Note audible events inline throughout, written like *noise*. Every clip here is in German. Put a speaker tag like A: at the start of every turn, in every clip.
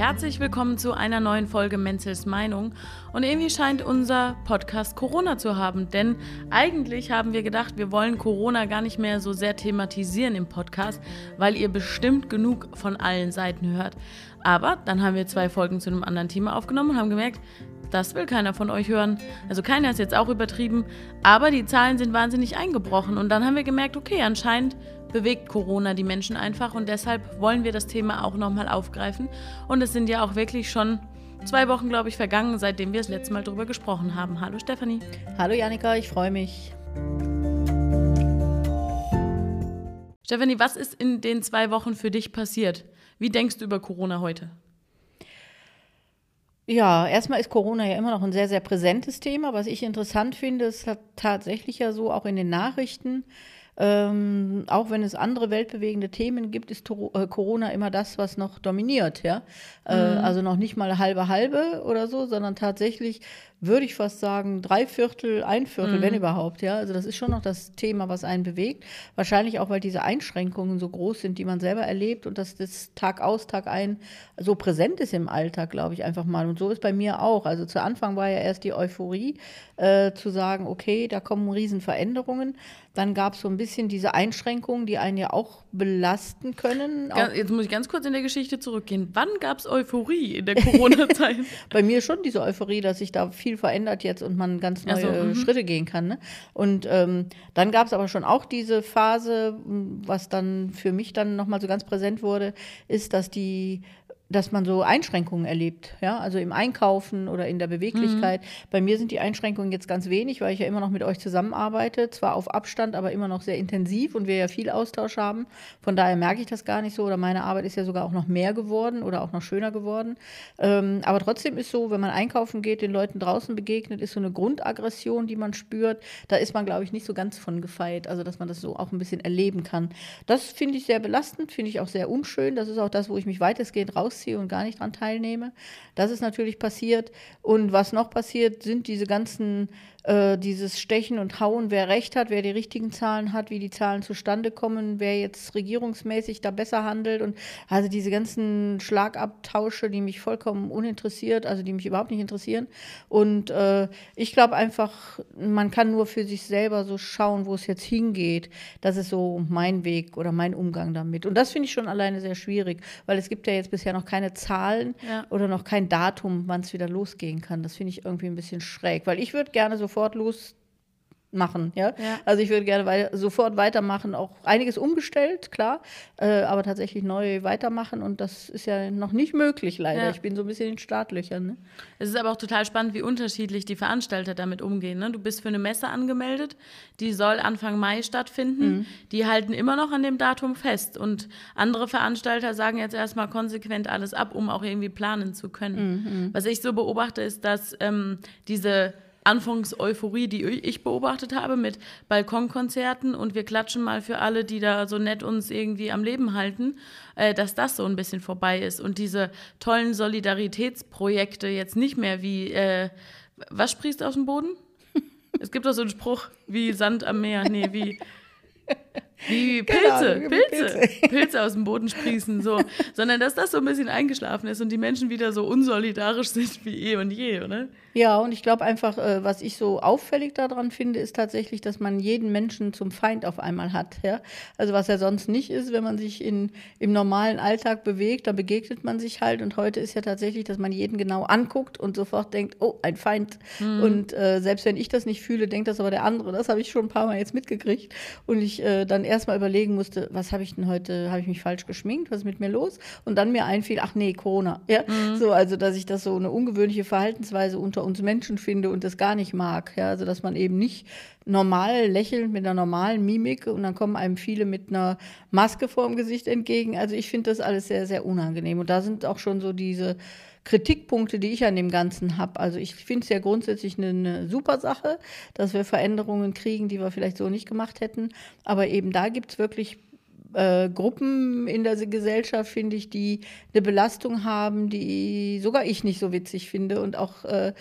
A: Herzlich willkommen zu einer neuen Folge Menzels Meinung. Und irgendwie scheint unser Podcast Corona zu haben, denn eigentlich haben wir gedacht, wir wollen Corona gar nicht mehr so sehr thematisieren im Podcast, weil ihr bestimmt genug von allen Seiten hört. Aber dann haben wir zwei Folgen zu einem anderen Thema aufgenommen und haben gemerkt, das will keiner von euch hören. Also keiner ist jetzt auch übertrieben, aber die Zahlen sind wahnsinnig eingebrochen. Und dann haben wir gemerkt, okay, anscheinend bewegt Corona die Menschen einfach und deshalb wollen wir das Thema auch nochmal aufgreifen. Und es sind ja auch wirklich schon zwei Wochen, glaube ich, vergangen, seitdem wir das letzte Mal darüber gesprochen haben. Hallo Stefanie.
B: Hallo Janika, ich freue mich.
A: Stefanie, was ist in den zwei Wochen für dich passiert? Wie denkst du über Corona heute?
B: Ja, erstmal ist Corona ja immer noch ein sehr, sehr präsentes Thema. Was ich interessant finde, ist tatsächlich ja so auch in den Nachrichten, ähm, auch wenn es andere weltbewegende Themen gibt, ist äh, Corona immer das, was noch dominiert, ja. Äh, mhm. Also noch nicht mal halbe halbe oder so, sondern tatsächlich würde ich fast sagen, drei Viertel, ein Viertel, mhm. wenn überhaupt, ja. Also das ist schon noch das Thema, was einen bewegt. Wahrscheinlich auch, weil diese Einschränkungen so groß sind, die man selber erlebt und dass das Tag aus, Tag ein so präsent ist im Alltag, glaube ich einfach mal. Und so ist bei mir auch. Also zu Anfang war ja erst die Euphorie, äh, zu sagen, okay, da kommen Riesenveränderungen. Dann gab es so ein bisschen diese Einschränkungen, die einen ja auch belasten können.
A: Auch Jetzt muss ich ganz kurz in der Geschichte zurückgehen. Wann gab es Euphorie in der Corona-Zeit? *laughs*
B: bei mir schon diese Euphorie, dass sich da viel viel verändert jetzt und man ganz neue so, mhm. Schritte gehen kann. Ne? Und ähm, dann gab es aber schon auch diese Phase, was dann für mich dann nochmal so ganz präsent wurde, ist, dass die dass man so Einschränkungen erlebt, ja, also im Einkaufen oder in der Beweglichkeit. Mhm. Bei mir sind die Einschränkungen jetzt ganz wenig, weil ich ja immer noch mit euch zusammenarbeite, zwar auf Abstand, aber immer noch sehr intensiv und wir ja viel Austausch haben. Von daher merke ich das gar nicht so oder meine Arbeit ist ja sogar auch noch mehr geworden oder auch noch schöner geworden. Ähm, aber trotzdem ist so, wenn man einkaufen geht, den Leuten draußen begegnet, ist so eine Grundaggression, die man spürt. Da ist man, glaube ich, nicht so ganz von gefeit, also dass man das so auch ein bisschen erleben kann. Das finde ich sehr belastend, finde ich auch sehr unschön. Das ist auch das, wo ich mich weitestgehend raus rausziehe und gar nicht daran teilnehme. Das ist natürlich passiert. Und was noch passiert, sind diese ganzen äh, dieses Stechen und Hauen, wer recht hat, wer die richtigen Zahlen hat, wie die Zahlen zustande kommen, wer jetzt regierungsmäßig da besser handelt und also diese ganzen Schlagabtausche, die mich vollkommen uninteressiert, also die mich überhaupt nicht interessieren. Und äh, ich glaube einfach, man kann nur für sich selber so schauen, wo es jetzt hingeht. Das ist so mein Weg oder mein Umgang damit. Und das finde ich schon alleine sehr schwierig, weil es gibt ja jetzt bisher noch keine Zahlen ja. oder noch kein Datum, wann es wieder losgehen kann. Das finde ich irgendwie ein bisschen schräg, weil ich würde gerne so sofort los machen. Ja? ja? Also ich würde gerne wei sofort weitermachen, auch einiges umgestellt, klar, äh, aber tatsächlich neu weitermachen und das ist ja noch nicht möglich leider. Ja. Ich bin so ein bisschen in Startlöchern. Ne?
A: Es ist aber auch total spannend, wie unterschiedlich die Veranstalter damit umgehen. Ne? Du bist für eine Messe angemeldet, die soll Anfang Mai stattfinden. Mhm. Die halten immer noch an dem Datum fest und andere Veranstalter sagen jetzt erstmal konsequent alles ab, um auch irgendwie planen zu können. Mhm. Was ich so beobachte, ist, dass ähm, diese Anfangs-Euphorie, die ich beobachtet habe mit Balkonkonzerten und wir klatschen mal für alle, die da so nett uns irgendwie am Leben halten, äh, dass das so ein bisschen vorbei ist und diese tollen Solidaritätsprojekte jetzt nicht mehr wie, äh, was sprießt aus dem Boden? *laughs* es gibt doch so einen Spruch wie Sand am Meer, nee, wie *laughs* wie Pilze, genau, Pilze, Pilze, *laughs* Pilze aus dem Boden sprießen, so. Sondern dass das so ein bisschen eingeschlafen ist und die Menschen wieder so unsolidarisch sind wie eh und je, oder?
B: Ja, und ich glaube einfach, äh, was ich so auffällig daran finde, ist tatsächlich, dass man jeden Menschen zum Feind auf einmal hat. Ja? Also was ja sonst nicht ist, wenn man sich in, im normalen Alltag bewegt, da begegnet man sich halt. Und heute ist ja tatsächlich, dass man jeden genau anguckt und sofort denkt, oh, ein Feind. Mhm. Und äh, selbst wenn ich das nicht fühle, denkt das aber der andere. Das habe ich schon ein paar Mal jetzt mitgekriegt. Und ich äh, dann erstmal überlegen musste, was habe ich denn heute, habe ich mich falsch geschminkt, was ist mit mir los? Und dann mir einfiel, ach nee, Corona. Ja? Mhm. So, also dass ich das so eine ungewöhnliche Verhaltensweise unter uns Menschen finde und das gar nicht mag. Ja? Also dass man eben nicht normal lächelnd mit einer normalen Mimik und dann kommen einem viele mit einer Maske vor dem Gesicht entgegen. Also ich finde das alles sehr, sehr unangenehm. Und da sind auch schon so diese Kritikpunkte, die ich an dem Ganzen habe. Also ich finde es ja grundsätzlich eine, eine, super Sache, dass wir Veränderungen kriegen, die wir vielleicht so nicht gemacht hätten. Aber eben da gibt es wirklich äh, Gruppen in der Gesellschaft, finde ich, die eine Belastung haben, die sogar ich nicht so witzig finde und auch äh,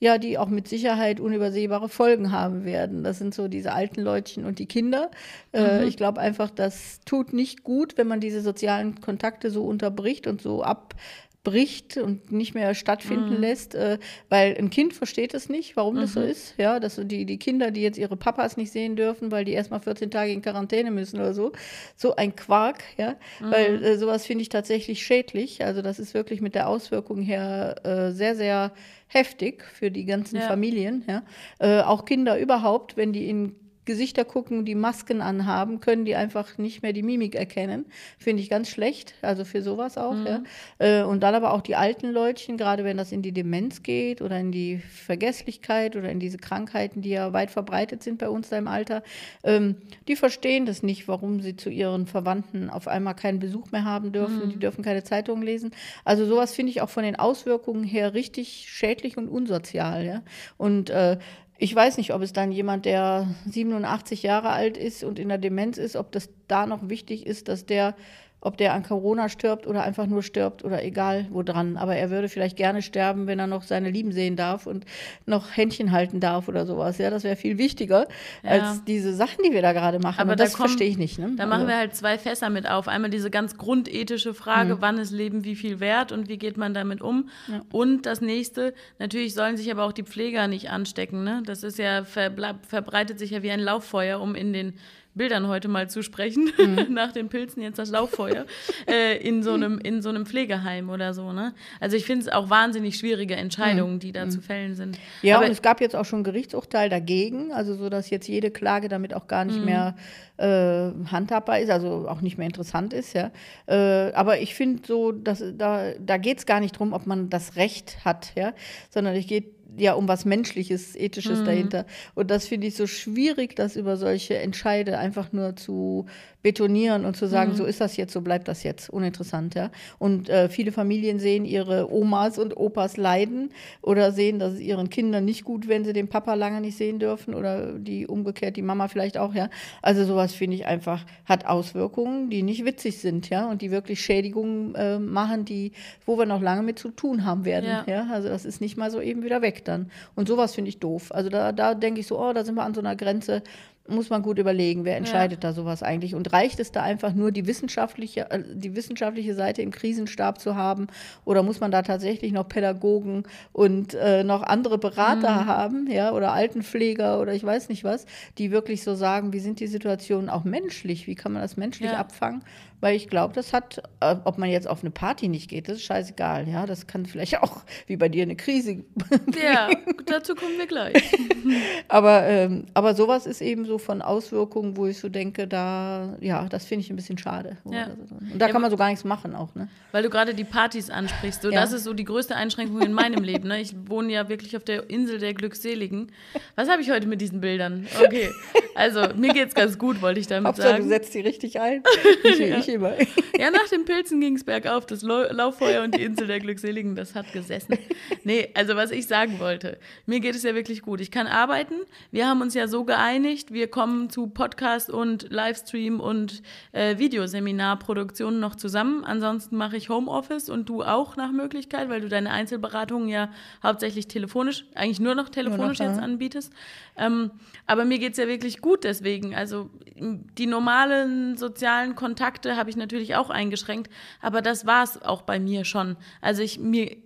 B: ja, die auch mit Sicherheit unübersehbare Folgen haben werden. Das sind so diese alten Leutchen und die Kinder. Äh, mhm. ich glaube einfach, das tut nicht gut, wenn man diese sozialen Kontakte so unterbricht und so ab bricht und nicht mehr stattfinden mhm. lässt, äh, weil ein Kind versteht es nicht, warum mhm. das so mhm. ist. Ja, dass die, die Kinder, die jetzt ihre Papas nicht sehen dürfen, weil die erstmal 14 Tage in Quarantäne müssen oder so. So ein Quark, ja. Mhm. Weil äh, sowas finde ich tatsächlich schädlich. Also das ist wirklich mit der Auswirkung her äh, sehr, sehr heftig für die ganzen ja. Familien. Ja. Äh, auch Kinder überhaupt, wenn die in Gesichter gucken, die Masken anhaben, können die einfach nicht mehr die Mimik erkennen. Finde ich ganz schlecht, also für sowas auch. Mhm. Ja. Äh, und dann aber auch die alten Leutchen, gerade wenn das in die Demenz geht oder in die Vergesslichkeit oder in diese Krankheiten, die ja weit verbreitet sind bei uns da im Alter, ähm, die verstehen das nicht, warum sie zu ihren Verwandten auf einmal keinen Besuch mehr haben dürfen. Mhm. Die dürfen keine Zeitungen lesen. Also sowas finde ich auch von den Auswirkungen her richtig schädlich und unsozial. Ja. Und äh, ich weiß nicht, ob es dann jemand, der 87 Jahre alt ist und in der Demenz ist, ob das da noch wichtig ist, dass der ob der an Corona stirbt oder einfach nur stirbt oder egal wo dran. Aber er würde vielleicht gerne sterben, wenn er noch seine Lieben sehen darf und noch Händchen halten darf oder sowas. Ja, das wäre viel wichtiger ja. als diese Sachen, die wir da gerade machen.
A: Aber
B: und
A: da
B: das verstehe ich nicht. Ne?
A: Da also. machen wir halt zwei Fässer mit auf. Einmal diese ganz grundethische Frage, mhm. wann ist Leben wie viel wert und wie geht man damit um? Ja. Und das nächste, natürlich sollen sich aber auch die Pfleger nicht anstecken. Ne? Das ist ja, verbreitet sich ja wie ein Lauffeuer, um in den Bildern heute mal zu sprechen, *laughs* mhm. nach den Pilzen jetzt das Lauffeuer, *laughs* äh, in, so einem, in so einem Pflegeheim oder so. Ne? Also ich finde es auch wahnsinnig schwierige Entscheidungen, mhm. die da mhm. zu fällen sind.
B: Ja, Aber und es gab jetzt auch schon Gerichtsurteil dagegen, also so, dass jetzt jede Klage damit auch gar nicht mhm. mehr äh, handhabbar ist, also auch nicht mehr interessant ist. Ja. Äh, aber ich finde so, dass da, da geht es gar nicht darum, ob man das Recht hat, ja, sondern es geht ja um was Menschliches, Ethisches mhm. dahinter. Und das finde ich so schwierig, das über solche Entscheide einfach nur zu betonieren und zu sagen, mhm. so ist das jetzt, so bleibt das jetzt. Uninteressant, ja. Und äh, viele Familien sehen ihre Omas und Opas leiden oder sehen, dass es ihren Kindern nicht gut, wenn sie den Papa lange nicht sehen dürfen oder die umgekehrt, die Mama vielleicht auch, ja. Also sowas finde ich einfach, hat Auswirkungen, die nicht witzig sind, ja, und die wirklich Schädigungen äh, machen, die, wo wir noch lange mit zu tun haben werden, ja. ja? Also das ist nicht mal so eben wieder weg dann. Und sowas finde ich doof. Also da, da denke ich so, oh, da sind wir an so einer Grenze, muss man gut überlegen, wer entscheidet ja. da sowas eigentlich. Und reicht es da einfach nur, die wissenschaftliche, äh, die wissenschaftliche Seite im Krisenstab zu haben? Oder muss man da tatsächlich noch Pädagogen und äh, noch andere Berater mhm. haben, ja, oder Altenpfleger oder ich weiß nicht was, die wirklich so sagen, wie sind die Situationen auch menschlich? Wie kann man das menschlich ja. abfangen? Weil ich glaube, das hat, äh, ob man jetzt auf eine Party nicht geht, das ist scheißegal. Ja, das kann vielleicht auch *laughs* wie bei dir eine Krise. *laughs*
A: Ja, dazu kommen wir gleich. *laughs*
B: aber, ähm, aber sowas ist eben so von Auswirkungen, wo ich so denke, da, ja, das finde ich ein bisschen schade. Ja. Und da ja, kann man so gar nichts machen auch. Ne?
A: Weil du gerade die Partys ansprichst. So, ja. Das ist so die größte Einschränkung in meinem Leben. Ne? Ich wohne ja wirklich auf der Insel der Glückseligen. Was habe ich heute mit diesen Bildern? Okay, also mir geht es ganz gut, wollte ich damit Hauptsache, sagen.
B: du setzt die richtig ein. Ich, ich immer.
A: Ja, nach den Pilzen ging es bergauf. Das Lauffeuer und die Insel der Glückseligen, das hat gesessen. Nee, also was ich sagen wollte, mir geht es ja wirklich gut. Ich kann arbeiten. Wir haben uns ja so geeinigt, wir kommen zu Podcast und Livestream und äh, Videoseminarproduktionen noch zusammen. Ansonsten mache ich Homeoffice und du auch nach Möglichkeit, weil du deine Einzelberatungen ja hauptsächlich telefonisch, eigentlich nur noch telefonisch nur noch, jetzt anbietest. Ähm, aber mir geht es ja wirklich gut deswegen. Also die normalen sozialen Kontakte habe ich natürlich auch eingeschränkt, aber das war es auch bei mir schon. Also ich mir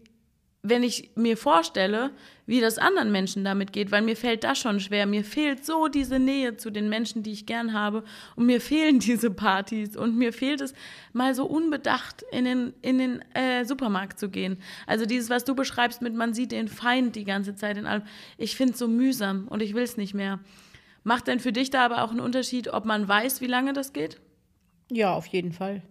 A: wenn ich mir vorstelle, wie das anderen Menschen damit geht, weil mir fällt das schon schwer. Mir fehlt so diese Nähe zu den Menschen, die ich gern habe. Und mir fehlen *laughs* diese Partys. Und mir fehlt es, mal so unbedacht in den, in den äh, Supermarkt zu gehen. Also dieses, was du beschreibst mit, man sieht den Feind die ganze Zeit in allem. Ich finde es so mühsam und ich will es nicht mehr. Macht denn für dich da aber auch einen Unterschied, ob man weiß, wie lange das geht?
B: Ja, auf jeden Fall.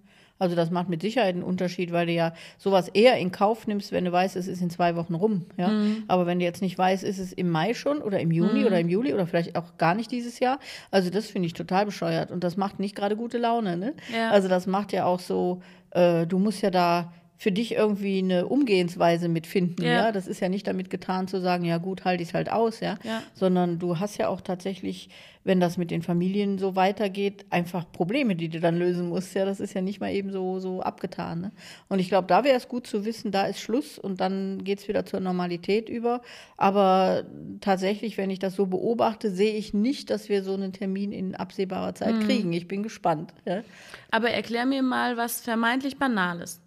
B: Also das macht mit Sicherheit einen Unterschied, weil du ja sowas eher in Kauf nimmst, wenn du weißt, es ist in zwei Wochen rum. Ja? Mhm. Aber wenn du jetzt nicht weißt, ist es im Mai schon oder im Juni mhm. oder im Juli oder vielleicht auch gar nicht dieses Jahr. Also das finde ich total bescheuert und das macht nicht gerade gute Laune. Ne? Ja. Also das macht ja auch so, äh, du musst ja da für dich irgendwie eine Umgehensweise mitfinden, ja. ja? Das ist ja nicht damit getan zu sagen, ja gut, halte ich es halt aus, ja? ja? Sondern du hast ja auch tatsächlich, wenn das mit den Familien so weitergeht, einfach Probleme, die du dann lösen musst, ja? Das ist ja nicht mal eben so, so abgetan. Ne? Und ich glaube, da wäre es gut zu wissen, da ist Schluss und dann geht es wieder zur Normalität über. Aber tatsächlich, wenn ich das so beobachte, sehe ich nicht, dass wir so einen Termin in absehbarer Zeit mhm. kriegen. Ich bin gespannt. Ja?
A: Aber erklär mir mal was vermeintlich Banales.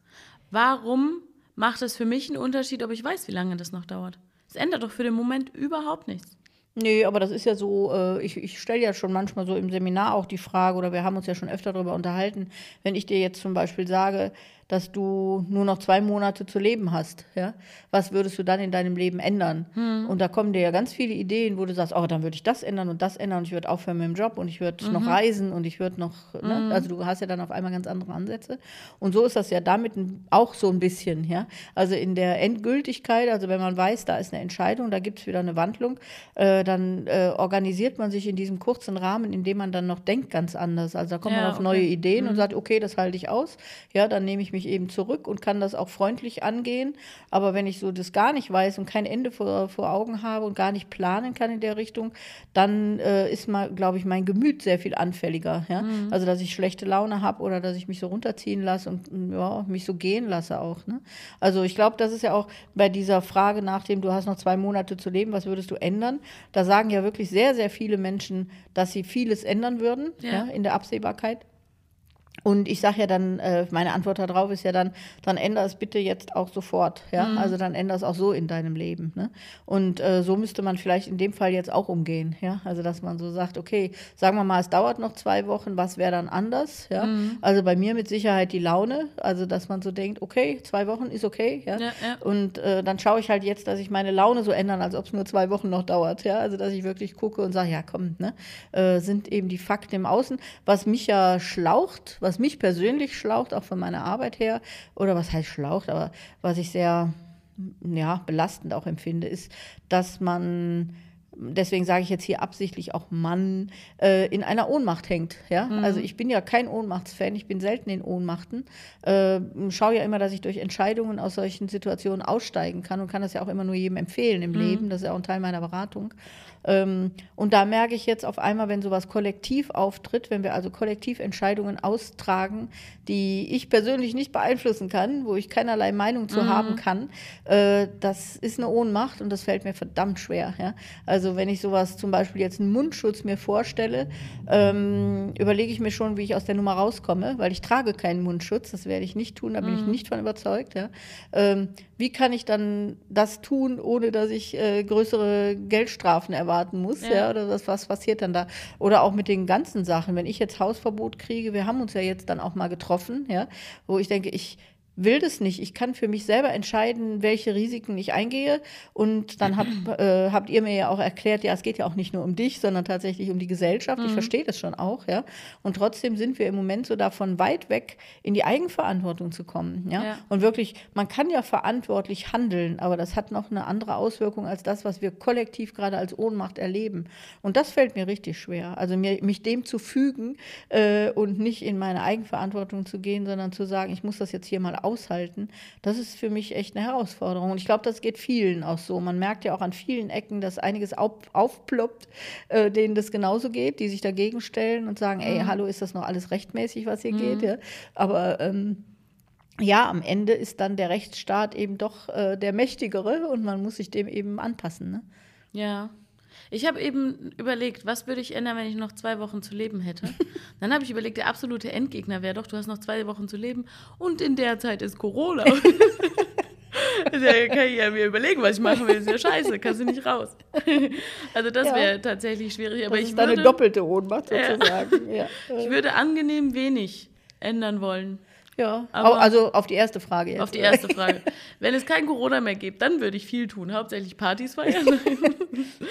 A: Warum macht es für mich einen Unterschied, ob ich weiß, wie lange das noch dauert. Es ändert doch für den Moment überhaupt nichts.
B: Nee, aber das ist ja so, äh, ich, ich stelle ja schon manchmal so im Seminar auch die Frage, oder wir haben uns ja schon öfter darüber unterhalten, wenn ich dir jetzt zum Beispiel sage, dass du nur noch zwei Monate zu leben hast. Ja? Was würdest du dann in deinem Leben ändern? Hm. Und da kommen dir ja ganz viele Ideen, wo du sagst, oh, dann würde ich das ändern und das ändern und ich würde aufhören mit dem Job und ich würde mhm. noch reisen und ich würde noch, mhm. ne? also du hast ja dann auf einmal ganz andere Ansätze. Und so ist das ja damit auch so ein bisschen. Ja? Also in der Endgültigkeit, also wenn man weiß, da ist eine Entscheidung, da gibt es wieder eine Wandlung, äh, dann äh, organisiert man sich in diesem kurzen Rahmen, in dem man dann noch denkt, ganz anders. Also da kommt ja, man auf okay. neue Ideen mhm. und sagt, okay, das halte ich aus. Ja, dann nehme ich mich eben zurück und kann das auch freundlich angehen. Aber wenn ich so das gar nicht weiß und kein Ende vor, vor Augen habe und gar nicht planen kann in der Richtung, dann äh, ist mal, glaube ich, mein Gemüt sehr viel anfälliger. Ja? Mhm. Also dass ich schlechte Laune habe oder dass ich mich so runterziehen lasse und ja, mich so gehen lasse auch. Ne? Also ich glaube, das ist ja auch bei dieser Frage nach dem, du hast noch zwei Monate zu leben, was würdest du ändern? Da sagen ja wirklich sehr, sehr viele Menschen, dass sie vieles ändern würden ja. ja in der Absehbarkeit. Und ich sage ja dann, äh, meine Antwort darauf ist ja dann, dann ändere es bitte jetzt auch sofort. Ja? Mhm. Also dann ändere es auch so in deinem Leben. Ne? Und äh, so müsste man vielleicht in dem Fall jetzt auch umgehen. Ja? Also dass man so sagt, okay, sagen wir mal, es dauert noch zwei Wochen, was wäre dann anders? Ja? Mhm. Also bei mir mit Sicherheit die Laune. Also dass man so denkt, okay, zwei Wochen ist okay. Ja? ja, ja. Und äh, dann schaue ich halt jetzt, dass ich meine Laune so ändern, als ob es nur zwei Wochen noch dauert. Ja? Also dass ich wirklich gucke und sage, ja komm, ne? Äh, sind eben die Fakten im Außen. Was mich ja schlaucht, was was mich persönlich schlaucht, auch von meiner Arbeit her, oder was heißt schlaucht, aber was ich sehr ja, belastend auch empfinde, ist, dass man deswegen sage ich jetzt hier absichtlich auch Mann, äh, in einer Ohnmacht hängt. Ja? Mhm. Also ich bin ja kein Ohnmachtsfan, ich bin selten in Ohnmachten. Äh, schaue ja immer, dass ich durch Entscheidungen aus solchen Situationen aussteigen kann und kann das ja auch immer nur jedem empfehlen im mhm. Leben. Das ist ja auch ein Teil meiner Beratung. Ähm, und da merke ich jetzt auf einmal, wenn sowas kollektiv auftritt, wenn wir also kollektiv Entscheidungen austragen, die ich persönlich nicht beeinflussen kann, wo ich keinerlei Meinung zu mhm. haben kann, äh, das ist eine Ohnmacht und das fällt mir verdammt schwer. Ja? Also wenn ich sowas zum Beispiel jetzt einen Mundschutz mir vorstelle, ähm, überlege ich mir schon, wie ich aus der Nummer rauskomme, weil ich trage keinen Mundschutz, das werde ich nicht tun, da bin mhm. ich nicht von überzeugt. Ja? Ähm, wie kann ich dann das tun, ohne dass ich äh, größere Geldstrafen erwarten muss? Ja. ja. Oder was, was passiert dann da? Oder auch mit den ganzen Sachen, wenn ich jetzt Hausverbot kriege, wir haben uns ja jetzt dann auch mal getroffen, ja, wo ich denke, ich will das nicht. Ich kann für mich selber entscheiden, welche Risiken ich eingehe. Und dann hab, *clears throat* äh, habt ihr mir ja auch erklärt, ja, es geht ja auch nicht nur um dich, sondern tatsächlich um die Gesellschaft. Mhm. Ich verstehe das schon auch, ja. Und trotzdem sind wir im Moment so davon weit weg, in die Eigenverantwortung zu kommen, ja. ja. Und wirklich, man kann ja verantwortlich handeln, aber das hat noch eine andere Auswirkung als das, was wir kollektiv gerade als Ohnmacht erleben. Und das fällt mir richtig schwer. Also mir, mich dem zu fügen äh, und nicht in meine Eigenverantwortung zu gehen, sondern zu sagen, ich muss das jetzt hier mal aushalten, das ist für mich echt eine Herausforderung. Und ich glaube, das geht vielen auch so. Man merkt ja auch an vielen Ecken, dass einiges auf, aufploppt, äh, denen das genauso geht, die sich dagegen stellen und sagen, mhm. ey, hallo, ist das noch alles rechtmäßig, was hier mhm. geht? Ja? Aber ähm, ja, am Ende ist dann der Rechtsstaat eben doch äh, der Mächtigere und man muss sich dem eben anpassen. Ne?
A: Ja, ich habe eben überlegt, was würde ich ändern, wenn ich noch zwei Wochen zu leben hätte. *laughs* Dann habe ich überlegt, der absolute Endgegner wäre doch, du hast noch zwei Wochen zu leben und in der Zeit ist Corona. *laughs* *laughs* da kann ich ja mir überlegen, was ich machen will. Das ist ja scheiße, kannst du nicht raus. Also das ja. wäre tatsächlich schwierig. Aber
B: das
A: ich
B: ist würde, eine doppelte Ohnmacht sozusagen.
A: Ja. Ich würde angenehm wenig ändern wollen.
B: Ja, aber also auf die erste Frage
A: jetzt. Auf die erste *laughs* Frage. Wenn es kein Corona mehr gibt, dann würde ich viel tun, hauptsächlich Partys feiern. *laughs*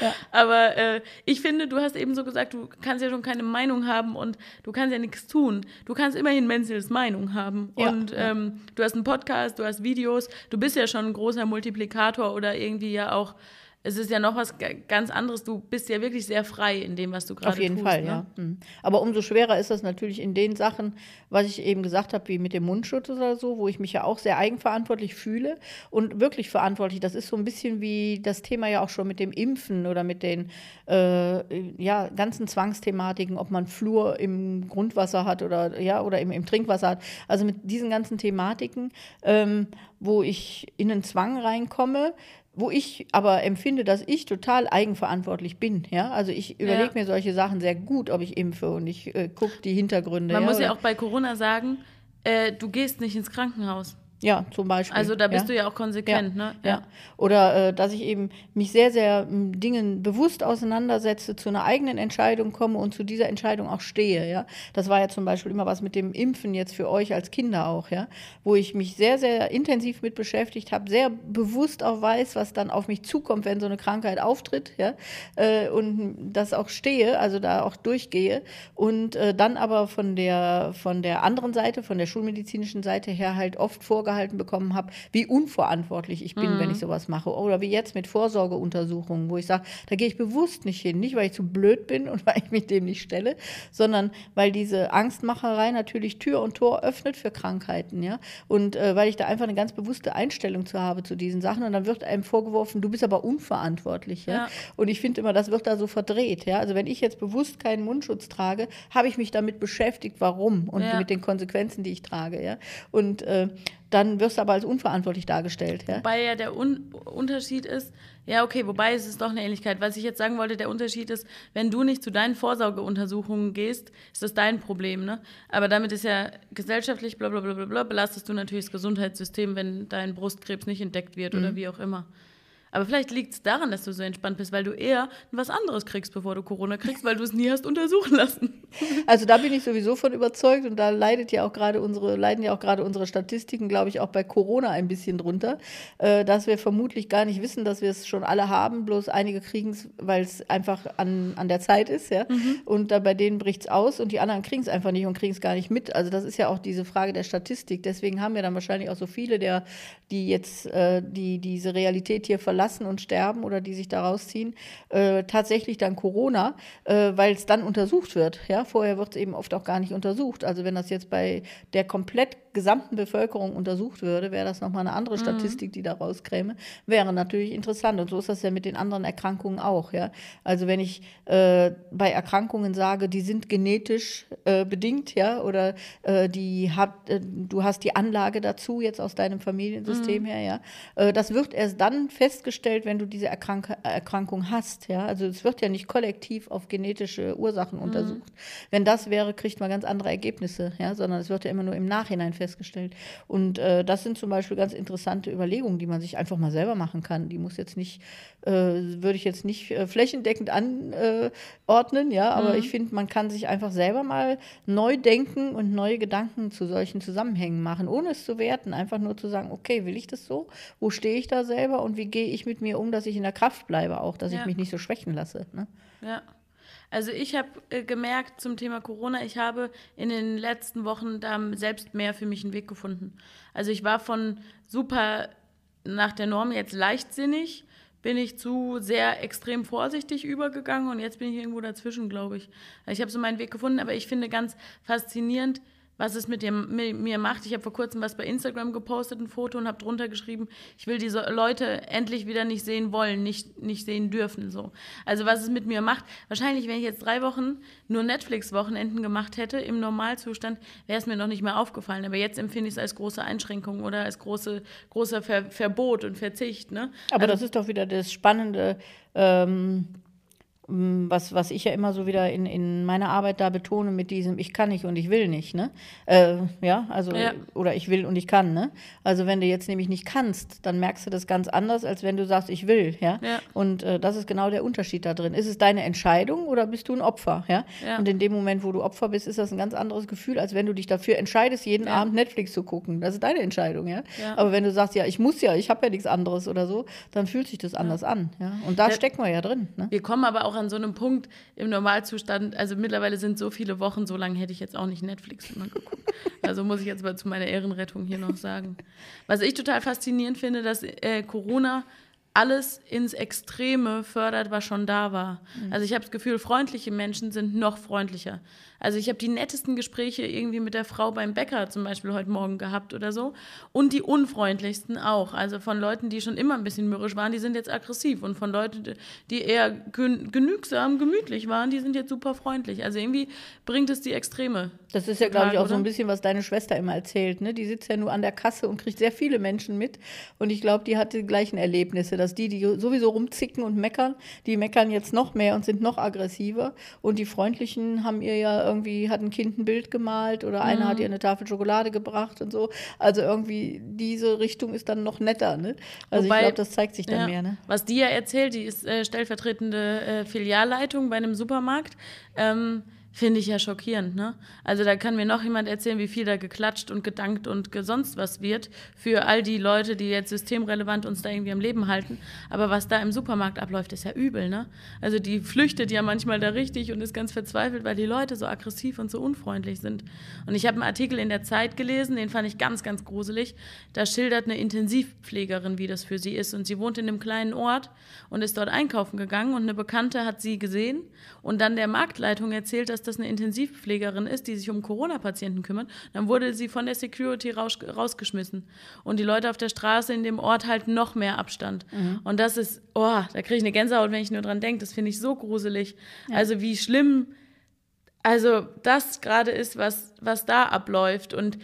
A: ja. Aber äh, ich finde, du hast eben so gesagt, du kannst ja schon keine Meinung haben und du kannst ja nichts tun. Du kannst immerhin Menzels Meinung haben. Ja. Und ähm, du hast einen Podcast, du hast Videos, du bist ja schon ein großer Multiplikator oder irgendwie ja auch es ist ja noch was ganz anderes. Du bist ja wirklich sehr frei in dem, was du gerade tust.
B: Auf jeden tust, Fall, ne? ja. Mhm. Aber umso schwerer ist das natürlich in den Sachen, was ich eben gesagt habe, wie mit dem Mundschutz oder so, wo ich mich ja auch sehr eigenverantwortlich fühle und wirklich verantwortlich. Das ist so ein bisschen wie das Thema ja auch schon mit dem Impfen oder mit den äh, ja, ganzen Zwangsthematiken, ob man Flur im Grundwasser hat oder, ja, oder im, im Trinkwasser hat. Also mit diesen ganzen Thematiken, ähm, wo ich in einen Zwang reinkomme, wo ich aber empfinde, dass ich total eigenverantwortlich bin. Ja? Also ich überlege ja. mir solche Sachen sehr gut, ob ich impfe und ich äh, gucke die Hintergründe.
A: Man ja, muss ja auch bei Corona sagen, äh, du gehst nicht ins Krankenhaus.
B: Ja, zum Beispiel.
A: Also da bist
B: ja.
A: du ja auch konsequent,
B: ja.
A: ne?
B: Ja. ja. Oder äh, dass ich eben mich sehr, sehr m, Dingen bewusst auseinandersetze, zu einer eigenen Entscheidung komme und zu dieser Entscheidung auch stehe. Ja, das war ja zum Beispiel immer was mit dem Impfen jetzt für euch als Kinder auch, ja, wo ich mich sehr, sehr intensiv mit beschäftigt habe, sehr bewusst auch weiß, was dann auf mich zukommt, wenn so eine Krankheit auftritt, ja, äh, und das auch stehe, also da auch durchgehe und äh, dann aber von der von der anderen Seite, von der schulmedizinischen Seite her halt oft vorgehalten vorgehalten bekommen habe, wie unverantwortlich ich bin, mhm. wenn ich sowas mache. Oder wie jetzt mit Vorsorgeuntersuchungen, wo ich sage, da gehe ich bewusst nicht hin. Nicht, weil ich zu blöd bin und *laughs* weil ich mich dem nicht stelle, sondern weil diese Angstmacherei natürlich Tür und Tor öffnet für Krankheiten. Ja? Und äh, weil ich da einfach eine ganz bewusste Einstellung zu habe zu diesen Sachen. Und dann wird einem vorgeworfen, du bist aber unverantwortlich. Ja? ja. Und ich finde immer, das wird da so verdreht. Ja? Also wenn ich jetzt bewusst keinen Mundschutz trage, habe ich mich damit beschäftigt, warum und ja. mit den Konsequenzen, die ich trage. Ja? Und äh, dann wirst du aber als unverantwortlich dargestellt. Ja?
A: Wobei ja der Un Unterschied ist, ja, okay, wobei es ist doch eine Ähnlichkeit. Was ich jetzt sagen wollte, der Unterschied ist, wenn du nicht zu deinen Vorsorgeuntersuchungen gehst, ist das dein Problem, ne? Aber damit ist ja gesellschaftlich, bla bla bla bla, belastest du natürlich das Gesundheitssystem, wenn dein Brustkrebs nicht entdeckt wird mhm. oder wie auch immer. Aber vielleicht liegt es daran, dass du so entspannt bist, weil du eher was anderes kriegst, bevor du Corona kriegst, weil du es nie hast untersuchen lassen. *laughs*
B: Also da bin ich sowieso von überzeugt und da leidet ja auch gerade unsere, leiden ja auch gerade unsere Statistiken, glaube ich, auch bei Corona ein bisschen drunter, äh, dass wir vermutlich gar nicht wissen, dass wir es schon alle haben, bloß einige kriegen es, weil es einfach an, an der Zeit ist, ja. Mhm. Und da bei denen bricht es aus und die anderen kriegen es einfach nicht und kriegen es gar nicht mit. Also das ist ja auch diese Frage der Statistik. Deswegen haben wir dann wahrscheinlich auch so viele, der, die jetzt äh, die, diese Realität hier verlassen verlassen und sterben oder die sich da rausziehen, äh, tatsächlich dann Corona, äh, weil es dann untersucht wird. Ja? Vorher wird es eben oft auch gar nicht untersucht. Also wenn das jetzt bei der komplett gesamten Bevölkerung untersucht würde, wäre das nochmal eine andere mhm. Statistik, die da rauskäme. Wäre natürlich interessant. Und so ist das ja mit den anderen Erkrankungen auch. Ja? Also wenn ich äh, bei Erkrankungen sage, die sind genetisch äh, bedingt, ja, oder äh, die hat, äh, du hast die Anlage dazu jetzt aus deinem Familiensystem mhm. her, ja, äh, das wird erst dann festgestellt, wenn du diese Erkrank Erkrankung hast. Ja? Also es wird ja nicht kollektiv auf genetische Ursachen mhm. untersucht. Wenn das wäre, kriegt man ganz andere Ergebnisse, ja, sondern es wird ja immer nur im Nachhinein festgestellt festgestellt. Und äh, das sind zum Beispiel ganz interessante Überlegungen, die man sich einfach mal selber machen kann. Die muss jetzt nicht, äh, würde ich jetzt nicht äh, flächendeckend anordnen, ja, aber mhm. ich finde, man kann sich einfach selber mal neu denken und neue Gedanken zu solchen Zusammenhängen machen, ohne es zu werten. Einfach nur zu sagen, okay, will ich das so? Wo stehe ich da selber und wie gehe ich mit mir um, dass ich in der Kraft bleibe, auch, dass ja. ich mich nicht so schwächen lasse. Ne?
A: Ja. Also ich habe äh, gemerkt zum Thema Corona, ich habe in den letzten Wochen da selbst mehr für mich einen Weg gefunden. Also ich war von super nach der Norm jetzt leichtsinnig, bin ich zu sehr extrem vorsichtig übergegangen und jetzt bin ich irgendwo dazwischen, glaube ich. Ich habe so meinen Weg gefunden, aber ich finde ganz faszinierend, was es mit, dem, mit mir macht. Ich habe vor kurzem was bei Instagram gepostet, ein Foto und habe drunter geschrieben, ich will diese Leute endlich wieder nicht sehen wollen, nicht, nicht sehen dürfen. So. Also was es mit mir macht. Wahrscheinlich, wenn ich jetzt drei Wochen nur Netflix-Wochenenden gemacht hätte, im Normalzustand, wäre es mir noch nicht mehr aufgefallen. Aber jetzt empfinde ich es als große Einschränkung oder als große, großer Ver Verbot und Verzicht. Ne?
B: Aber also, das ist doch wieder das Spannende. Ähm was, was ich ja immer so wieder in, in meiner Arbeit da betone mit diesem ich kann nicht und ich will nicht, ne? Äh, ja, also ja. oder ich will und ich kann, ne? Also wenn du jetzt nämlich nicht kannst, dann merkst du das ganz anders, als wenn du sagst, ich will, ja? ja. Und äh, das ist genau der Unterschied da drin. Ist es deine Entscheidung oder bist du ein Opfer, ja? ja? Und in dem Moment, wo du Opfer bist, ist das ein ganz anderes Gefühl, als wenn du dich dafür entscheidest, jeden Abend Netflix zu gucken. Das ist deine Entscheidung, ja? Aber wenn du sagst, ja, ich muss ja, ich habe ja nichts anderes oder so, dann fühlt sich das anders an, ja? Und da stecken wir ja drin, ne?
A: Wir kommen aber auch auch an so einem Punkt im Normalzustand, also mittlerweile sind so viele Wochen, so lange hätte ich jetzt auch nicht Netflix immer geguckt. Also muss ich jetzt mal zu meiner Ehrenrettung hier noch sagen. Was ich total faszinierend finde, dass äh, Corona alles ins Extreme fördert, was schon da war. Mhm. Also ich habe das Gefühl, freundliche Menschen sind noch freundlicher. Also ich habe die nettesten Gespräche irgendwie mit der Frau beim Bäcker zum Beispiel heute Morgen gehabt oder so. Und die unfreundlichsten auch. Also von Leuten, die schon immer ein bisschen mürrisch waren, die sind jetzt aggressiv. Und von Leuten, die eher genügsam, gemütlich waren, die sind jetzt super freundlich. Also irgendwie bringt es die Extreme.
B: Das ist ja, glaube ich, auch oder? so ein bisschen, was deine Schwester immer erzählt. Ne? Die sitzt ja nur an der Kasse und kriegt sehr viele Menschen mit. Und ich glaube, die hat die gleichen Erlebnisse, dass die, die sowieso rumzicken und meckern, die meckern jetzt noch mehr und sind noch aggressiver. Und die Freundlichen haben ihr ja irgendwie, hat ein Kind ein Bild gemalt oder mhm. einer hat ihr eine Tafel Schokolade gebracht und so. Also irgendwie diese Richtung ist dann noch netter. Ne? Also Wobei, ich glaube, das zeigt sich dann ja, mehr. Ne?
A: Was die ja erzählt, die ist äh, stellvertretende äh, Filialleitung bei einem Supermarkt. Ähm, Finde ich ja schockierend, ne? Also da kann mir noch jemand erzählen, wie viel da geklatscht und gedankt und sonst was wird für all die Leute, die jetzt systemrelevant uns da irgendwie am Leben halten. Aber was da im Supermarkt abläuft, ist ja übel, ne? Also die flüchtet ja manchmal da richtig und ist ganz verzweifelt, weil die Leute so aggressiv und so unfreundlich sind. Und ich habe einen Artikel in der Zeit gelesen, den fand ich ganz, ganz gruselig. Da schildert eine Intensivpflegerin, wie das für sie ist. Und sie wohnt in einem kleinen Ort und ist dort einkaufen gegangen und eine Bekannte hat sie gesehen und dann der Marktleitung erzählt, dass das eine Intensivpflegerin ist, die sich um Corona-Patienten kümmert. Dann wurde sie von der Security raus, rausgeschmissen. Und die Leute auf der Straße in dem Ort halten noch mehr Abstand. Mhm. Und das ist, oh, da kriege ich eine Gänsehaut, wenn ich nur dran denke. Das finde ich so gruselig. Ja. Also wie schlimm, also das gerade ist, was, was da abläuft. Und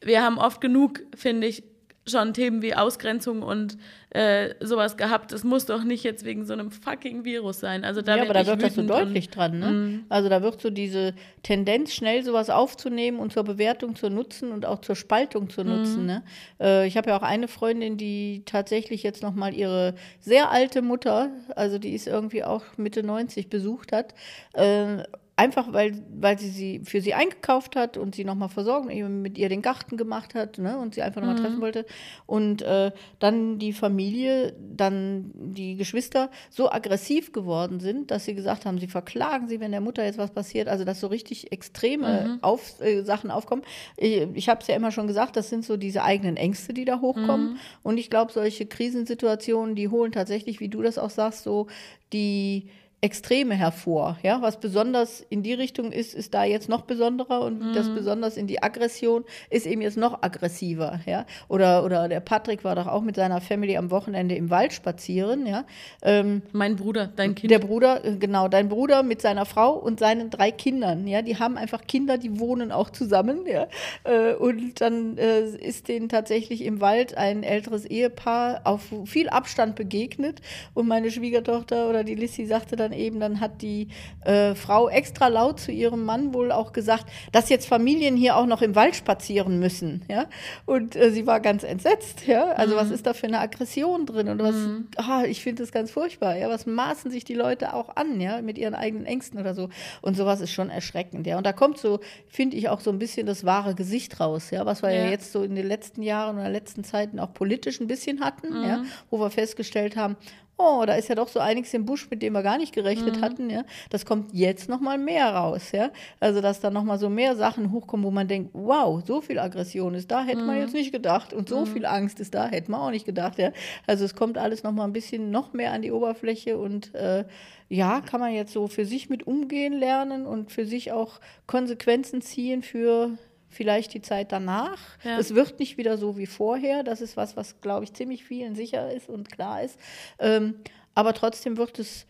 A: wir haben oft genug, finde ich, schon Themen wie Ausgrenzung und äh, sowas gehabt. Es muss doch nicht jetzt wegen so einem fucking Virus sein. Also da
B: ja, aber da wird das so deutlich dran. Ne? Mm. Also da wird so diese Tendenz, schnell sowas aufzunehmen und zur Bewertung zu nutzen und auch zur Spaltung zu nutzen. Mm. Ne? Äh, ich habe ja auch eine Freundin, die tatsächlich jetzt noch mal ihre sehr alte Mutter, also die ist irgendwie auch Mitte 90, besucht hat. Äh, einfach weil, weil sie sie für sie eingekauft hat und sie nochmal versorgen, eben mit ihr den Garten gemacht hat ne, und sie einfach nochmal mhm. treffen wollte. Und äh, dann die Familie, dann die Geschwister so aggressiv geworden sind, dass sie gesagt haben, sie verklagen sie, wenn der Mutter jetzt was passiert. Also dass so richtig extreme mhm. Auf, äh, Sachen aufkommen. Ich, ich habe es ja immer schon gesagt, das sind so diese eigenen Ängste, die da hochkommen. Mhm. Und ich glaube, solche Krisensituationen, die holen tatsächlich, wie du das auch sagst, so die Extreme hervor. Ja, was besonders in die Richtung ist, ist da jetzt noch besonderer und mhm. das besonders in die Aggression ist eben jetzt noch aggressiver. Ja, oder, oder der Patrick war doch auch mit seiner Family am Wochenende im Wald spazieren. Ja,
A: ähm, mein Bruder, dein Kind.
B: Der Bruder, äh, genau, dein Bruder mit seiner Frau und seinen drei Kindern. Ja, die haben einfach Kinder, die wohnen auch zusammen. Ja, äh, und dann äh, ist denen tatsächlich im Wald ein älteres Ehepaar auf viel Abstand begegnet und meine Schwiegertochter oder die Lissy sagte dann dann eben, dann hat die äh, Frau extra laut zu ihrem Mann wohl auch gesagt, dass jetzt Familien hier auch noch im Wald spazieren müssen. Ja? Und äh, sie war ganz entsetzt. Ja? Also mhm. was ist da für eine Aggression drin? Und was, mhm. ah, ich finde das ganz furchtbar. Ja? Was maßen sich die Leute auch an, ja, mit ihren eigenen Ängsten oder so. Und sowas ist schon erschreckend. Ja? Und da kommt so, finde ich, auch so ein bisschen das wahre Gesicht raus, ja, was wir ja. ja jetzt so in den letzten Jahren oder letzten Zeiten auch politisch ein bisschen hatten, mhm. ja, wo wir festgestellt haben, oh, da ist ja doch so einiges im Busch, mit dem wir gar nicht gerechnet mhm. hatten, ja. Das kommt jetzt noch mal mehr raus, ja. Also, dass da noch mal so mehr Sachen hochkommen, wo man denkt, wow, so viel Aggression ist da, hätte mhm. man jetzt nicht gedacht. Und so mhm. viel Angst ist da, hätte man auch nicht gedacht, ja. Also, es kommt alles noch mal ein bisschen noch mehr an die Oberfläche und äh, ja, kann man jetzt so für sich mit umgehen lernen und für sich auch Konsequenzen ziehen für vielleicht die Zeit danach. Ja. Es wird nicht wieder so wie vorher. Das ist was, was, glaube ich, ziemlich vielen sicher ist und klar ist. Ähm, aber trotzdem wird es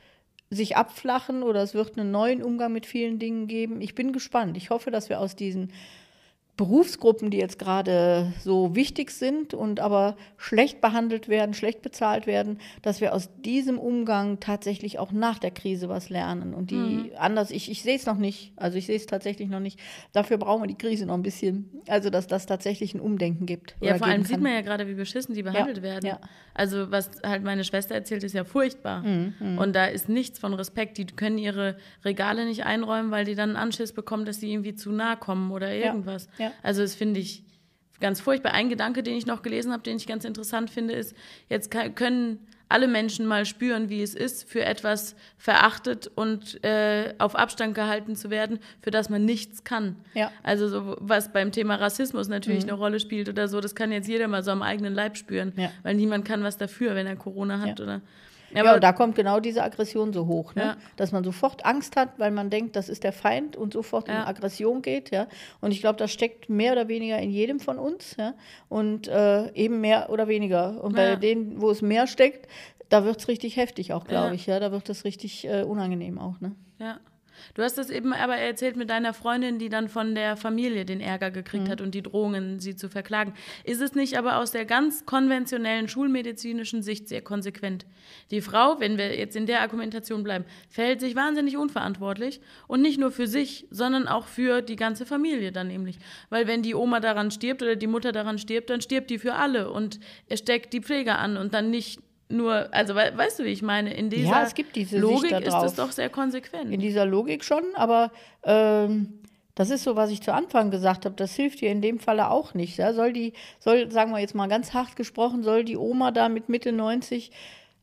B: sich abflachen oder es wird einen neuen Umgang mit vielen Dingen geben. Ich bin gespannt. Ich hoffe, dass wir aus diesen Berufsgruppen, die jetzt gerade so wichtig sind und aber schlecht behandelt werden, schlecht bezahlt werden, dass wir aus diesem Umgang tatsächlich auch nach der Krise was lernen. Und die mhm. anders, ich, ich sehe es noch nicht, also ich sehe es tatsächlich noch nicht. Dafür brauchen wir die Krise noch ein bisschen. Also, dass das tatsächlich ein Umdenken gibt.
A: Ja, vor allem sieht man ja gerade, wie beschissen die behandelt ja, werden. Ja. Also, was halt meine Schwester erzählt, ist ja furchtbar. Mhm, mhm, und da ist nichts von Respekt. Die können ihre Regale nicht einräumen, weil die dann einen Anschiss bekommen, dass sie irgendwie zu nah kommen oder irgendwas. Ja. Ja. Also das finde ich ganz furchtbar. Ein Gedanke, den ich noch gelesen habe, den ich ganz interessant finde, ist, jetzt können alle Menschen mal spüren, wie es ist, für etwas verachtet und äh, auf Abstand gehalten zu werden, für das man nichts kann. Ja. Also so, was beim Thema Rassismus natürlich mhm. eine Rolle spielt oder so, das kann jetzt jeder mal so am eigenen Leib spüren, ja. weil niemand kann was dafür, wenn er Corona hat ja. oder
B: ja, aber da kommt genau diese Aggression so hoch, ne? Ja. dass man sofort Angst hat, weil man denkt, das ist der Feind und sofort ja. in Aggression geht. Ja? Und ich glaube, das steckt mehr oder weniger in jedem von uns ja? und äh, eben mehr oder weniger. Und bei denen, wo es mehr steckt, da wird es richtig heftig auch, glaube ich. Ja? Da wird es richtig äh, unangenehm auch. Ne?
A: Ja. Du hast das eben aber erzählt mit deiner Freundin, die dann von der Familie den Ärger gekriegt mhm. hat und die Drohungen, sie zu verklagen. Ist es nicht aber aus der ganz konventionellen schulmedizinischen Sicht sehr konsequent? Die Frau, wenn wir jetzt in der Argumentation bleiben, verhält sich wahnsinnig unverantwortlich und nicht nur für sich, sondern auch für die ganze Familie dann nämlich. Weil wenn die Oma daran stirbt oder die Mutter daran stirbt, dann stirbt die für alle und er steckt die Pflege an und dann nicht nur, also weißt du, wie ich meine? In dieser
B: ja, es gibt diese
A: Logik ist es doch sehr konsequent.
B: In dieser Logik schon, aber ähm, das ist so, was ich zu Anfang gesagt habe. Das hilft dir in dem Falle auch nicht. Ja? Soll die, soll, sagen wir jetzt mal ganz hart gesprochen, soll die Oma da mit Mitte 90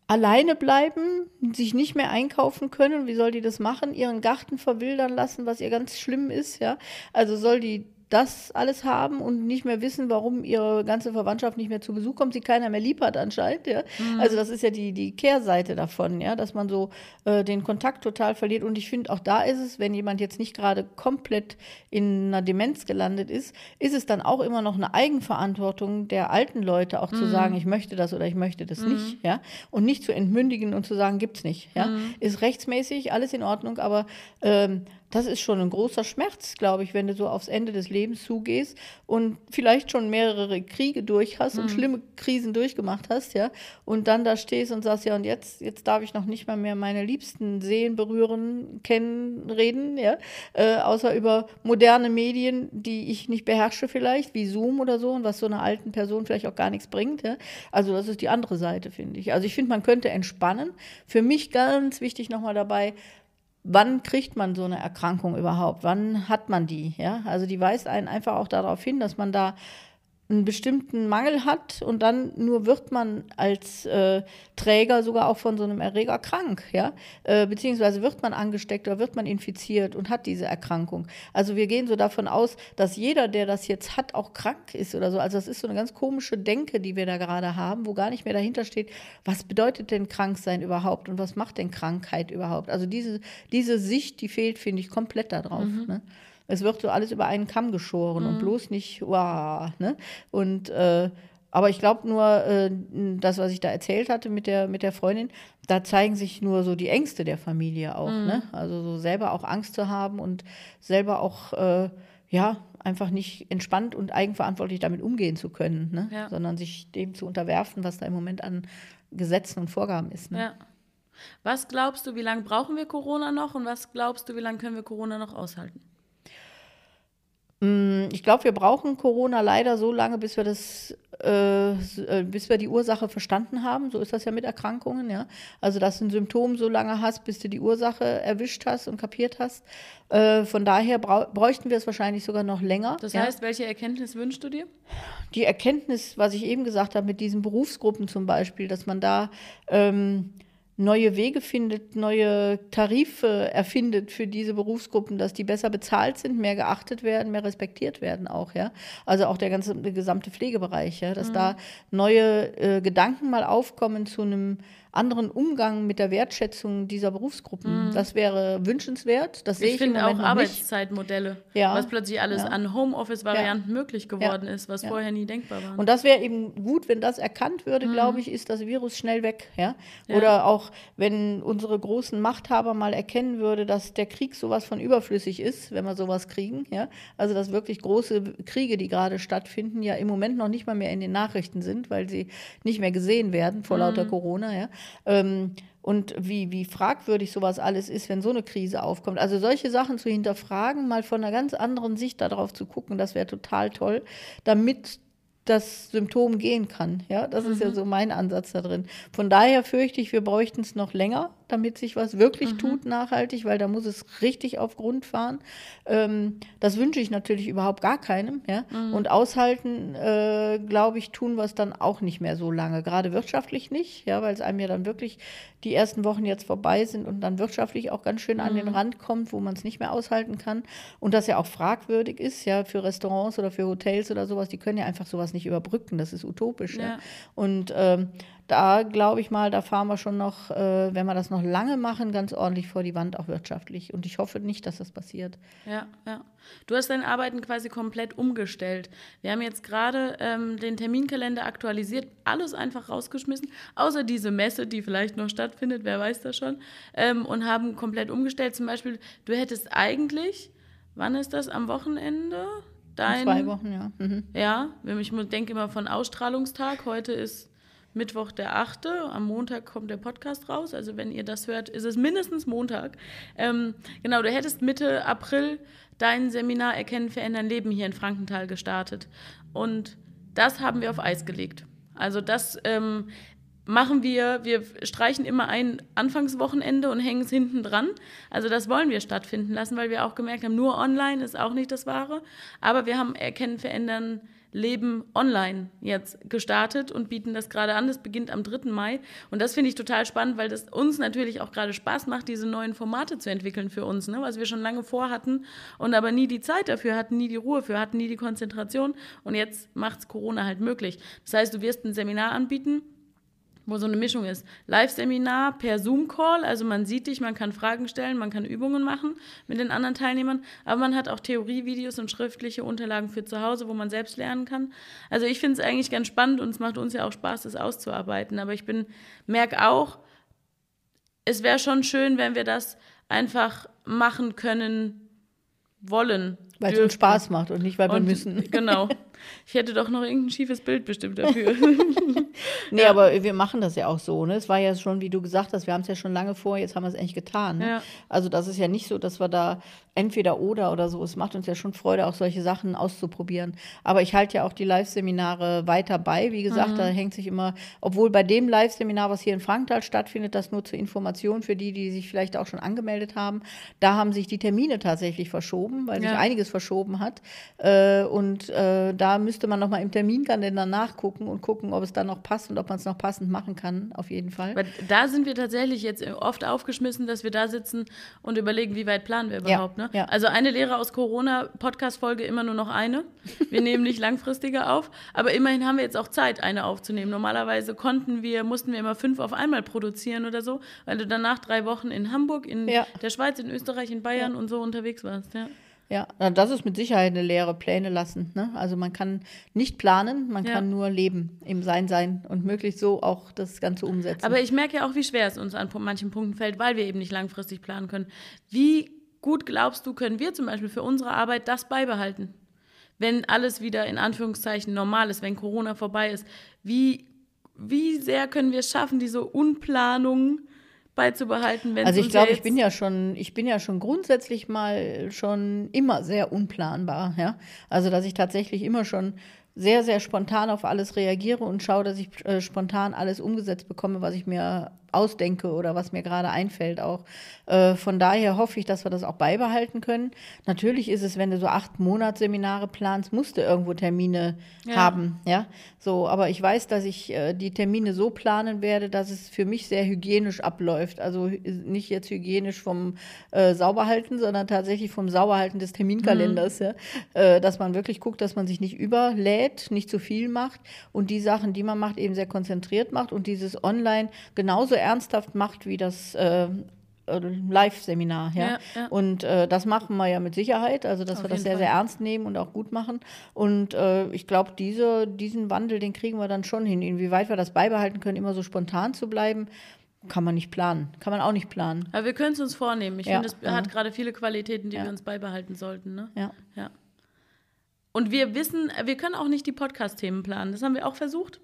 B: alleine bleiben, sich nicht mehr einkaufen können? Wie soll die das machen? Ihren Garten verwildern lassen, was ihr ganz schlimm ist, ja? Also soll die das alles haben und nicht mehr wissen, warum ihre ganze Verwandtschaft nicht mehr zu Besuch kommt, sie keiner mehr lieb hat anscheinend. Ja? Mhm. Also das ist ja die, die Kehrseite davon, ja, dass man so äh, den Kontakt total verliert. Und ich finde, auch da ist es, wenn jemand jetzt nicht gerade komplett in einer Demenz gelandet ist, ist es dann auch immer noch eine Eigenverantwortung der alten Leute, auch mhm. zu sagen, ich möchte das oder ich möchte das mhm. nicht, ja. Und nicht zu entmündigen und zu sagen, gibt's nicht. Ja? Mhm. Ist rechtsmäßig, alles in Ordnung, aber ähm, das ist schon ein großer Schmerz, glaube ich, wenn du so aufs Ende des Lebens zugehst und vielleicht schon mehrere Kriege durch hast mhm. und schlimme Krisen durchgemacht hast, ja, und dann da stehst und sagst, ja, und jetzt, jetzt darf ich noch nicht mal mehr meine Liebsten sehen, berühren, kennen, reden, ja, äh, außer über moderne Medien, die ich nicht beherrsche vielleicht, wie Zoom oder so, und was so einer alten Person vielleicht auch gar nichts bringt, ja. Also das ist die andere Seite, finde ich. Also ich finde, man könnte entspannen. Für mich ganz wichtig nochmal dabei, wann kriegt man so eine Erkrankung überhaupt? Wann hat man die? Ja, also die weist einen einfach auch darauf hin, dass man da einen bestimmten Mangel hat und dann nur wird man als äh, Träger sogar auch von so einem Erreger krank, ja, äh, beziehungsweise wird man angesteckt oder wird man infiziert und hat diese Erkrankung. Also wir gehen so davon aus, dass jeder, der das jetzt hat, auch krank ist oder so. Also das ist so eine ganz komische Denke, die wir da gerade haben, wo gar nicht mehr dahinter steht, was bedeutet denn Kranksein überhaupt und was macht denn Krankheit überhaupt? Also diese, diese Sicht, die fehlt, finde ich, komplett da drauf. Mhm. Ne? Es wird so alles über einen Kamm geschoren mhm. und bloß nicht, wow, ne? Und äh, aber ich glaube nur, äh, das, was ich da erzählt hatte mit der, mit der Freundin, da zeigen sich nur so die Ängste der Familie auch. Mhm. Ne? Also so selber auch Angst zu haben und selber auch, äh, ja, einfach nicht entspannt und eigenverantwortlich damit umgehen zu können, ne? Ja. sondern sich dem zu unterwerfen, was da im Moment an Gesetzen und Vorgaben ist. Ne?
A: Ja. Was glaubst du, wie lange brauchen wir Corona noch und was glaubst du, wie lange können wir Corona noch aushalten?
B: Mm, ich glaube, wir brauchen Corona leider so lange, bis wir das, äh, äh, bis wir die Ursache verstanden haben. So ist das ja mit Erkrankungen, ja. Also, dass du ein Symptom so lange hast, bis du die Ursache erwischt hast und kapiert hast. Äh, von daher bräuchten wir es wahrscheinlich sogar noch länger.
A: Das heißt, ja? welche Erkenntnis wünschst du dir?
B: Die Erkenntnis, was ich eben gesagt habe, mit diesen Berufsgruppen zum Beispiel, dass man da ähm, neue Wege findet, neue Tarife erfindet für diese Berufsgruppen, dass die besser bezahlt sind, mehr geachtet werden, mehr respektiert werden auch, ja. Also auch der ganze der gesamte Pflegebereich, ja, dass mhm. da neue äh, Gedanken mal aufkommen zu einem anderen Umgang mit der Wertschätzung dieser Berufsgruppen. Mhm. Das wäre wünschenswert. Das sehe ich finde
A: auch Arbeitszeitmodelle, ja. was plötzlich alles ja. an Homeoffice-Varianten ja. möglich geworden ist, was vorher nie denkbar war.
B: Und das wäre eben gut, wenn das erkannt würde, mhm. glaube ich, ist das Virus schnell weg. Ja? Oder auch, wenn unsere großen Machthaber mal erkennen würde, dass der Krieg sowas von überflüssig ist, wenn wir sowas kriegen. Ja? Also dass wirklich große Kriege, die gerade stattfinden, ja im Moment noch nicht mal mehr in den Nachrichten sind, weil sie nicht mehr gesehen werden vor mhm. lauter Corona. Ja? Ähm, und wie, wie fragwürdig sowas alles ist, wenn so eine Krise aufkommt. Also solche Sachen zu hinterfragen, mal von einer ganz anderen Sicht darauf zu gucken, das wäre total toll, damit das Symptom gehen kann. Ja, das mhm. ist ja mhm. so mein Ansatz da drin. Von daher fürchte ich, wir bräuchten es noch länger, damit sich was wirklich mhm. tut nachhaltig, weil da muss es richtig auf Grund fahren. Ähm, das wünsche ich natürlich überhaupt gar keinem. Ja? Mhm. Und aushalten, äh, glaube ich, tun wir es dann auch nicht mehr so lange. Gerade wirtschaftlich nicht, ja, weil es einem ja dann wirklich die ersten Wochen jetzt vorbei sind und dann wirtschaftlich auch ganz schön an den mhm. Rand kommt, wo man es nicht mehr aushalten kann. Und das ja auch fragwürdig ist, ja, für Restaurants oder für Hotels oder sowas, die können ja einfach sowas nicht überbrücken. Das ist utopisch. Ja. ja? Und ähm, da glaube ich mal, da fahren wir schon noch, äh, wenn wir das noch lange machen, ganz ordentlich vor die Wand, auch wirtschaftlich. Und ich hoffe nicht, dass das passiert.
A: Ja, ja. Du hast dein Arbeiten quasi komplett umgestellt. Wir haben jetzt gerade ähm, den Terminkalender aktualisiert, alles einfach rausgeschmissen, außer diese Messe, die vielleicht noch stattfindet, wer weiß das schon, ähm, und haben komplett umgestellt. Zum Beispiel, du hättest eigentlich, wann ist das, am Wochenende?
B: Dein, In zwei Wochen, ja.
A: Mhm. Ja, ich denke immer von Ausstrahlungstag. Heute ist Mittwoch der 8. Am Montag kommt der Podcast raus. Also wenn ihr das hört, ist es mindestens Montag. Ähm, genau, du hättest Mitte April dein Seminar Erkennen, Verändern, Leben hier in Frankenthal gestartet. Und das haben wir auf Eis gelegt. Also das ähm, machen wir, wir streichen immer ein Anfangswochenende und hängen es hinten dran. Also das wollen wir stattfinden lassen, weil wir auch gemerkt haben, nur online ist auch nicht das Wahre. Aber wir haben Erkennen, Verändern, Leben online jetzt gestartet und bieten das gerade an. Das beginnt am 3. Mai. Und das finde ich total spannend, weil das uns natürlich auch gerade Spaß macht, diese neuen Formate zu entwickeln für uns, ne? was wir schon lange vorhatten und aber nie die Zeit dafür hatten, nie die Ruhe für hatten, nie die Konzentration. Und jetzt macht es Corona halt möglich. Das heißt, du wirst ein Seminar anbieten wo so eine Mischung ist. Live-Seminar per Zoom-Call, also man sieht dich, man kann Fragen stellen, man kann Übungen machen mit den anderen Teilnehmern, aber man hat auch Theorievideos und schriftliche Unterlagen für zu Hause, wo man selbst lernen kann. Also ich finde es eigentlich ganz spannend und es macht uns ja auch Spaß, das auszuarbeiten. Aber ich bin, merke auch, es wäre schon schön, wenn wir das einfach machen können wollen.
B: Weil es uns Spaß macht und nicht, weil und, wir müssen.
A: Genau. *laughs* Ich hätte doch noch irgendein schiefes Bild bestimmt *laughs* dafür.
B: nee, ja. aber wir machen das ja auch so. Ne? Es war ja schon, wie du gesagt hast, wir haben es ja schon lange vor, jetzt haben wir es endlich getan. Ne? Ja. Also das ist ja nicht so, dass wir da entweder oder oder so. Es macht uns ja schon Freude, auch solche Sachen auszuprobieren. Aber ich halte ja auch die Live-Seminare weiter bei. Wie gesagt, mhm. da hängt sich immer, obwohl bei dem Live-Seminar, was hier in Franktal stattfindet, das nur zur Information für die, die sich vielleicht auch schon angemeldet haben, da haben sich die Termine tatsächlich verschoben, weil ja. sich einiges verschoben hat. Äh, und äh, da müsste man nochmal im Terminkalender nachgucken und gucken, ob es dann noch passt und ob man es noch passend machen kann, auf jeden Fall.
A: Weil da sind wir tatsächlich jetzt oft aufgeschmissen, dass wir da sitzen und überlegen, wie weit planen wir überhaupt. Ja, ne? Ja. Also eine Lehre aus Corona, Podcast-Folge immer nur noch eine. Wir nehmen nicht langfristiger auf, aber immerhin haben wir jetzt auch Zeit, eine aufzunehmen. Normalerweise konnten wir, mussten wir immer fünf auf einmal produzieren oder so, weil du danach drei Wochen in Hamburg, in ja. der Schweiz, in Österreich, in Bayern und so unterwegs warst. Ja.
B: Ja, das ist mit Sicherheit eine leere Pläne lassen. Ne? Also man kann nicht planen, man ja. kann nur leben, im Sein sein und möglichst so auch das Ganze umsetzen.
A: Aber ich merke ja auch, wie schwer es uns an manchen Punkten fällt, weil wir eben nicht langfristig planen können. Wie gut glaubst du, können wir zum Beispiel für unsere Arbeit das beibehalten? Wenn alles wieder in Anführungszeichen normal ist, wenn Corona vorbei ist, wie, wie sehr können wir es schaffen, diese Unplanung beizubehalten,
B: wenn Also ich glaube, ich bin ja schon, ich bin ja schon grundsätzlich mal schon immer sehr unplanbar, ja. Also dass ich tatsächlich immer schon sehr, sehr spontan auf alles reagiere und schaue, dass ich äh, spontan alles umgesetzt bekomme, was ich mir ausdenke oder was mir gerade einfällt auch. Äh, von daher hoffe ich, dass wir das auch beibehalten können. Natürlich ist es, wenn du so acht Monatsseminare planst, musst du irgendwo Termine ja. haben, ja. So, aber ich weiß, dass ich äh, die Termine so planen werde, dass es für mich sehr hygienisch abläuft. Also nicht jetzt hygienisch vom äh, Sauberhalten, sondern tatsächlich vom Sauberhalten des Terminkalenders, mhm. ja. Äh, dass man wirklich guckt, dass man sich nicht überlädt, nicht zu viel macht und die Sachen, die man macht, eben sehr konzentriert macht und dieses Online genauso ernsthaft macht wie das äh, äh, Live-Seminar. Ja? ja, ja. Und äh, das machen wir ja mit Sicherheit, also dass Auf wir das sehr, Fall. sehr ernst nehmen und auch gut machen. Und äh, ich glaube, diese, diesen Wandel, den kriegen wir dann schon hin. Inwieweit wir das beibehalten können, immer so spontan zu bleiben, kann man nicht planen. Kann man auch nicht planen.
A: Aber wir können es uns vornehmen. Ich ja, finde, es ja. hat gerade viele Qualitäten, die wir uns beibehalten sollten. Ne?
B: Ja.
A: ja. Und wir wissen, wir können auch nicht die Podcast-Themen planen. Das haben wir auch versucht.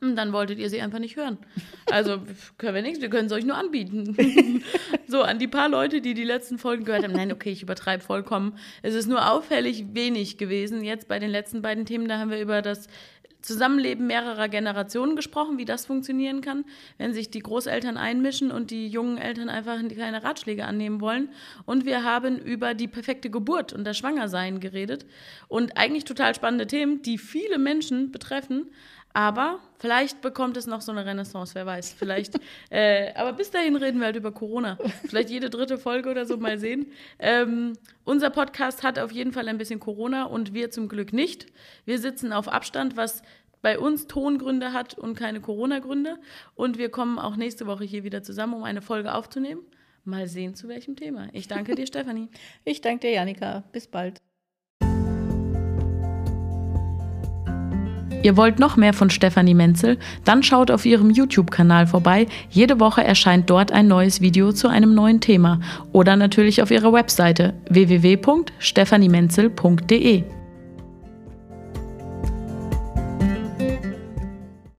A: Und dann wolltet ihr sie einfach nicht hören. Also können wir nichts, wir können es euch nur anbieten. *laughs* so, an die paar Leute, die die letzten Folgen gehört haben, nein, okay, ich übertreibe vollkommen. Es ist nur auffällig wenig gewesen. Jetzt bei den letzten beiden Themen, da haben wir über das Zusammenleben mehrerer Generationen gesprochen, wie das funktionieren kann, wenn sich die Großeltern einmischen und die jungen Eltern einfach keine Ratschläge annehmen wollen. Und wir haben über die perfekte Geburt und das Schwangersein geredet. Und eigentlich total spannende Themen, die viele Menschen betreffen. Aber vielleicht bekommt es noch so eine Renaissance, wer weiß. Vielleicht. *laughs* äh, aber bis dahin reden wir halt über Corona. Vielleicht jede dritte Folge oder so mal sehen. Ähm, unser Podcast hat auf jeden Fall ein bisschen Corona und wir zum Glück nicht. Wir sitzen auf Abstand, was bei uns Tongründe hat und keine Corona-Gründe. Und wir kommen auch nächste Woche hier wieder zusammen, um eine Folge aufzunehmen. Mal sehen, zu welchem Thema. Ich danke dir, *laughs* Stefanie.
B: Ich danke dir, Janika. Bis bald.
A: Ihr wollt noch mehr von Stefanie Menzel? Dann schaut auf ihrem YouTube-Kanal vorbei. Jede Woche erscheint dort ein neues Video zu einem neuen Thema. Oder natürlich auf ihrer Webseite www.stephaniemenzel.de.